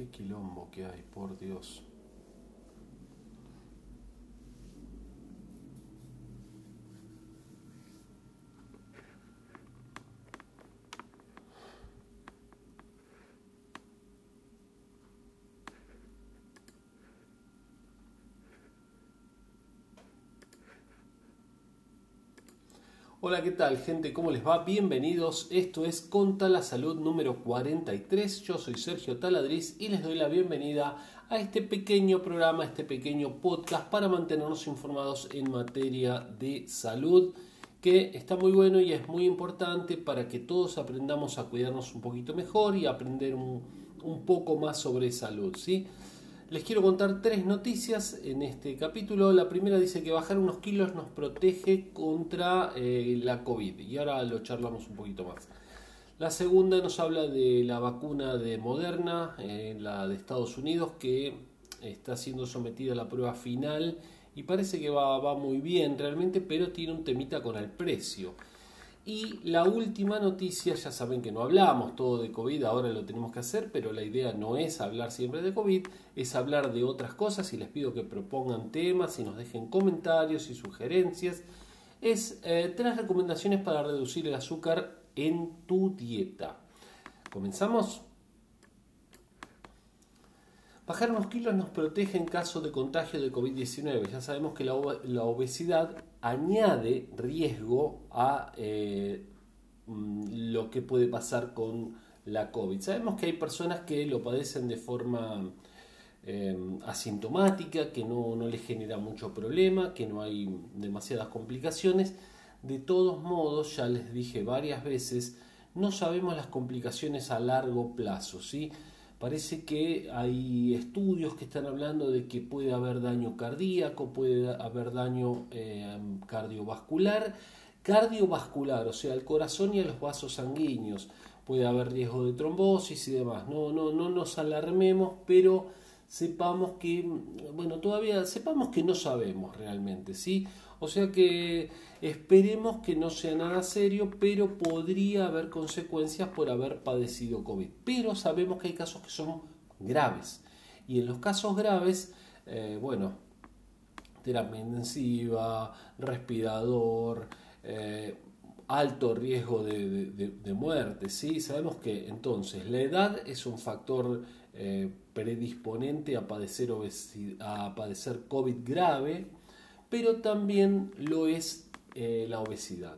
Qué quilombo que hay, por Dios. Hola, ¿qué tal gente? ¿Cómo les va? Bienvenidos. Esto es Conta la Salud número 43. Yo soy Sergio Taladriz y les doy la bienvenida a este pequeño programa, este pequeño podcast para mantenernos informados en materia de salud que está muy bueno y es muy importante para que todos aprendamos a cuidarnos un poquito mejor y aprender un, un poco más sobre salud, ¿sí? Les quiero contar tres noticias en este capítulo. La primera dice que bajar unos kilos nos protege contra eh, la COVID y ahora lo charlamos un poquito más. La segunda nos habla de la vacuna de Moderna, eh, la de Estados Unidos, que está siendo sometida a la prueba final y parece que va, va muy bien realmente, pero tiene un temita con el precio. Y la última noticia, ya saben que no hablamos todo de COVID, ahora lo tenemos que hacer, pero la idea no es hablar siempre de COVID, es hablar de otras cosas y les pido que propongan temas y nos dejen comentarios y sugerencias. Es eh, tres recomendaciones para reducir el azúcar en tu dieta. ¿Comenzamos? Bajar unos kilos nos protege en caso de contagio de COVID-19. Ya sabemos que la, obesidad añade riesgo a eh, mm, lo que puede pasar con la COVID. Sabemos que hay personas que lo padecen de forma eh, asintomática, que no, no les genera mucho problema, que no hay demasiadas complicaciones. De todos modos, ya les dije varias veces, no sabemos las complicaciones a largo plazo, ¿sí? Parece que hay estudios que están hablando de que puede haber daño cardíaco, puede haber daño eh, cardiovascular, cardiovascular, o sea, al corazón y a los vasos sanguíneos. Puede haber riesgo de trombosis y demás. No, no, no nos alarmemos, pero sepamos que, bueno, todavía sepamos que no sabemos realmente, ¿sí? O sea que esperemos que no sea nada serio, pero podría haber consecuencias por haber padecido COVID. Pero sabemos que hay casos que son graves. Y en los casos graves, eh, bueno, terapia intensiva, respirador, eh, alto riesgo de, muerte. ¿sí? Sabemos que entonces la edad es un factor eh, predisponente a padecer, a padecer COVID grave pero también lo es eh, la obesidad.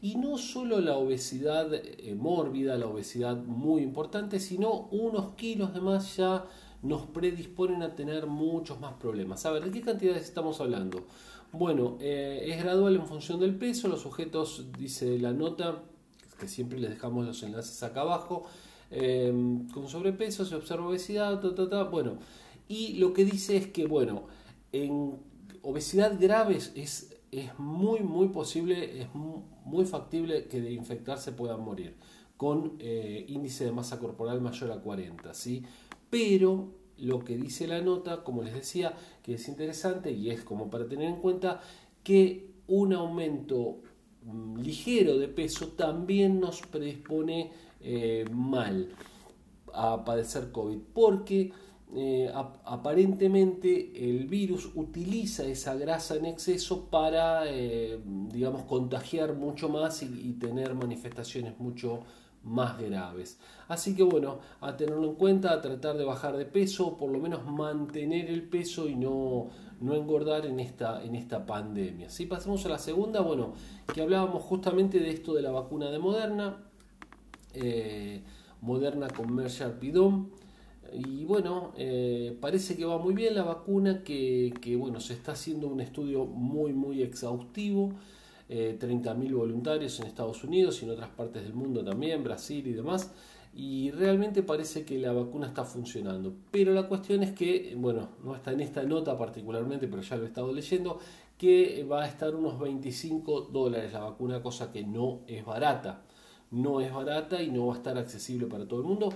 Y no solo la obesidad eh, mórbida, la obesidad muy importante, sino unos kilos de más ya nos predisponen a tener muchos más problemas. A ver, ¿de qué cantidades estamos hablando? Bueno, eh, es gradual en función del peso, los sujetos, dice la nota, que siempre les dejamos los enlaces acá abajo, con sobrepeso se observa obesidad, bueno, y lo que dice es que, bueno, en obesidad grave es, es muy, muy posible, es muy factible que de infectarse puedan morir con eh, índice de masa corporal mayor a 40, ¿sí? Pero lo que dice la nota, como les decía, que es interesante y es como para tener en cuenta que un aumento mm, ligero de peso también nos predispone eh, mal a padecer COVID, porque eh, aparentemente el virus utiliza esa grasa en exceso para, eh, digamos, contagiar mucho más y, tener manifestaciones mucho más graves. Así que bueno, a tenerlo en cuenta, a tratar de bajar de peso, por lo menos mantener el peso y no, no engordar en esta, en esta pandemia. Si pasamos a la segunda, bueno, que hablábamos justamente de esto de la vacuna de Moderna, eh, Moderna con Mercer. Y bueno, eh, parece que va muy bien la vacuna, que, bueno, se está haciendo un estudio muy, muy exhaustivo. Eh, 30.000 voluntarios en Estados Unidos y en otras partes del mundo también, Brasil y demás. Y realmente parece que la vacuna está funcionando. Pero la cuestión es que, bueno, no está en esta nota particularmente, pero ya lo he estado leyendo, que va a estar unos 25 dólares la vacuna, cosa que no es barata. No es barata y no va a estar accesible para todo el mundo.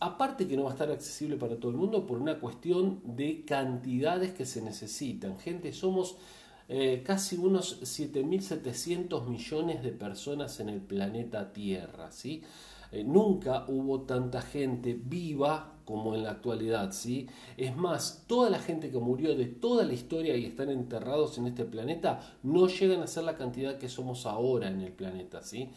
Aparte que no va a estar accesible para todo el mundo por una cuestión de cantidades que se necesitan. Gente, somos eh, casi unos 7.700 millones de personas en el planeta Tierra, ¿sí? Eh, nunca hubo tanta gente viva como en la actualidad, ¿sí? Es más, toda la gente que murió de toda la historia y están enterrados en este planeta no llegan a ser la cantidad que somos ahora en el planeta, ¿sí?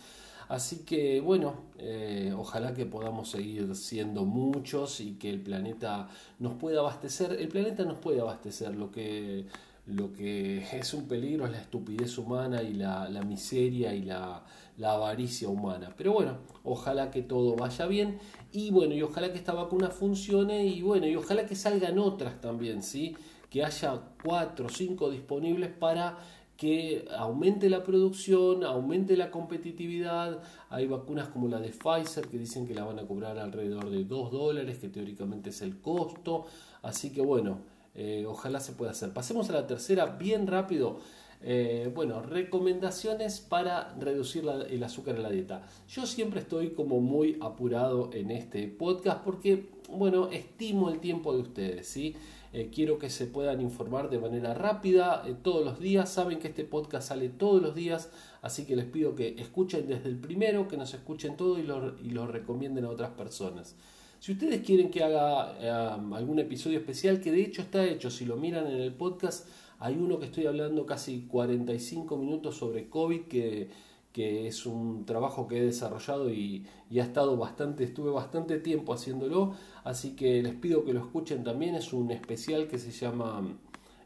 Así que bueno, eh, ojalá que podamos seguir siendo muchos y que el planeta nos pueda abastecer. El planeta nos puede abastecer, lo que, lo que es un peligro es la estupidez humana y la, miseria y la, la avaricia humana. Pero bueno, ojalá que todo vaya bien y bueno, y ojalá que esta vacuna funcione y bueno, y ojalá que salgan otras también, ¿sí? Que haya cuatro o cinco disponibles para que aumente la producción, aumente la competitividad. Hay vacunas como la de Pfizer que dicen que la van a cobrar alrededor de 2 dólares, que teóricamente es el costo. Así que bueno, eh, ojalá se pueda hacer. Pasemos a la tercera, bien rápido. Eh, bueno, recomendaciones para reducir el azúcar en la dieta. Yo siempre estoy como muy apurado en este podcast porque, bueno, estimo el tiempo de ustedes, ¿sí? Eh, quiero que se puedan informar de manera rápida eh, todos los días. Saben que este podcast sale todos los días, así que les pido que escuchen desde el primero, que nos escuchen todo y lo, y lo recomienden a otras personas. Si ustedes quieren que haga algún episodio especial, que de hecho está hecho, si lo miran en el podcast, hay uno que estoy hablando casi 45 minutos sobre COVID, que, es un trabajo que he desarrollado y, ha estado bastante, estuve bastante tiempo haciéndolo, así que les pido que lo escuchen también. Es un especial que se llama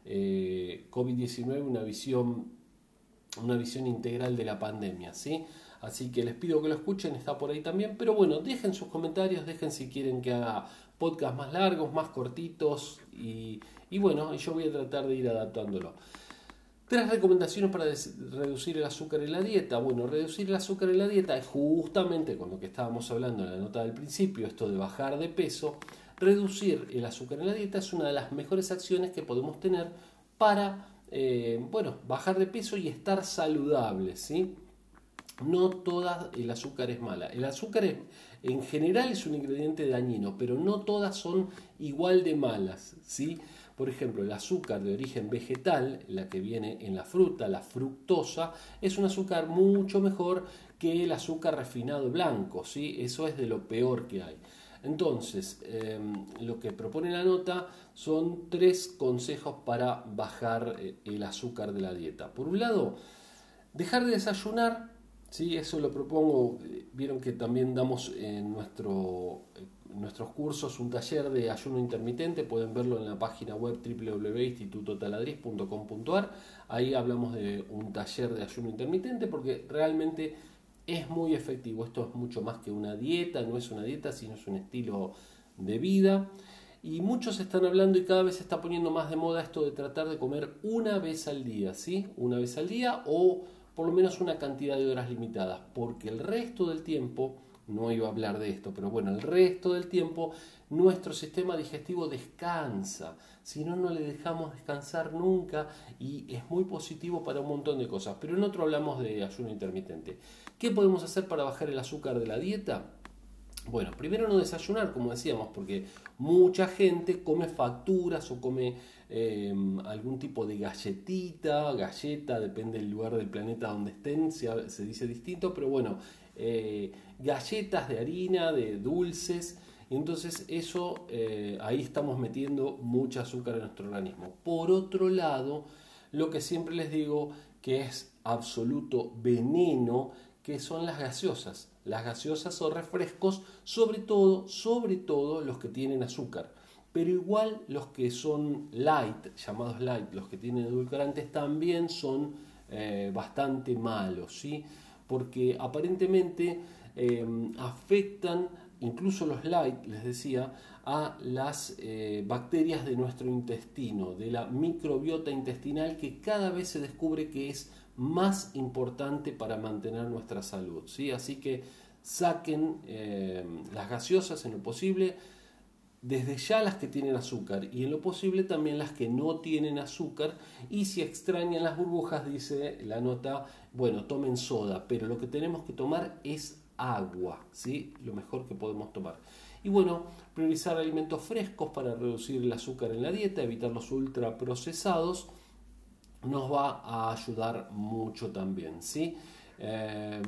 eh, COVID-19, una visión, una visión integral de la pandemia, ¿sí? Así que les pido que lo escuchen, está por ahí también. Pero bueno, dejen sus comentarios, dejen si quieren que haga podcast más largos, más cortitos y, y bueno, yo voy a tratar de ir adaptándolo. Tres recomendaciones para reducir el azúcar en la dieta. Bueno, reducir el azúcar en la dieta es justamente con lo que estábamos hablando en la nota del principio, esto de bajar de peso. Reducir el azúcar en la dieta es una de las mejores acciones que podemos tener para, eh, bueno, bajar de peso y estar saludables, ¿sí? No toda el azúcar es mala. El azúcar en general es un ingrediente dañino, pero no todas son igual de malas, ¿sí? Por ejemplo, el azúcar de origen vegetal, la que viene en la fruta, la fructosa, es un azúcar mucho mejor que el azúcar refinado blanco, ¿sí? Eso es de lo peor que hay. Entonces, em, lo que propone la nota son tres consejos para bajar eh, el azúcar de la dieta. Por un lado, dejar de desayunar, ¿sí? eso lo propongo, eh, vieron que también damos en nuestro eh, nuestros cursos un taller de ayuno intermitente, pueden verlo en la página web www.institutotaladriz.com.ar. Ahí hablamos de un taller de ayuno intermitente porque realmente es muy efectivo. Esto es mucho más que una dieta, no es una dieta, sino es un estilo de vida. Y muchos están hablando y cada vez se está poniendo más de moda esto de tratar de comer una vez al día, ¿sí? Una vez al día o por lo menos una cantidad de horas limitadas, porque el resto del tiempo no iba a hablar de esto, pero bueno, el resto del tiempo nuestro sistema digestivo descansa, si no, no le dejamos descansar nunca y es muy positivo para un montón de cosas. Pero en otro hablamos de ayuno intermitente. ¿Qué podemos hacer para bajar el azúcar de la dieta? Bueno, primero no desayunar, como decíamos, porque mucha gente come facturas o come em, algún tipo de galletita, galleta, depende del lugar del planeta donde estén, se dice distinto, pero bueno, eh, galletas de harina, de dulces. entonces eso, eh, ahí estamos metiendo mucha azúcar en nuestro organismo. Por otro lado, lo que siempre les digo que es absoluto veneno, que son las gaseosas. Las gaseosas o refrescos, sobre todo, sobre todo los que tienen azúcar. Pero igual los que son light, llamados light, los que tienen edulcorantes, también son eh, bastante malos, ¿sí? Porque aparentemente em, afectan incluso los light, les decía, a las eh, bacterias de nuestro intestino, de la microbiota intestinal que cada vez se descubre que es más importante para mantener nuestra salud. ¿sí? Así que saquen em, las gaseosas en lo posible, desde ya las que tienen azúcar y en lo posible también las que no tienen azúcar y si extrañan las burbujas dice la nota bueno tomen soda pero lo que tenemos que tomar es agua ¿sí? lo mejor que podemos tomar y bueno priorizar alimentos frescos para reducir el azúcar en la dieta evitar los ultraprocesados nos va a ayudar mucho también ¿sí? Eh,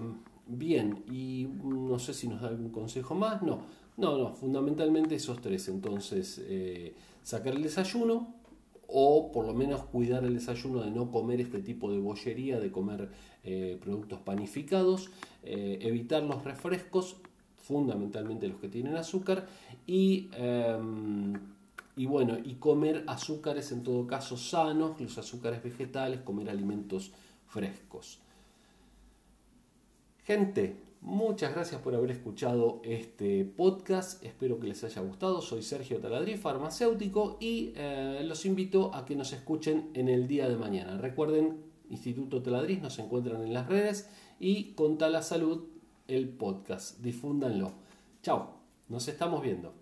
Bien, y no sé si nos da algún consejo más. No, no, no, fundamentalmente esos tres. Entonces, eh, sacar el desayuno o por lo menos cuidar el desayuno de no comer este tipo de bollería, de comer eh, productos panificados, eh, evitar los refrescos, fundamentalmente los que tienen azúcar, y, em, y bueno, y comer azúcares en todo caso sanos, los azúcares vegetales, comer alimentos frescos. Gente, muchas gracias por haber escuchado este podcast. Espero que les haya gustado. Soy Sergio Taladrí, farmacéutico, y eh, los invito a que nos escuchen en el día de mañana. Recuerden, Instituto Taladriz nos encuentran en las redes y con la Salud el podcast. Difúndanlo. Chao, nos estamos viendo.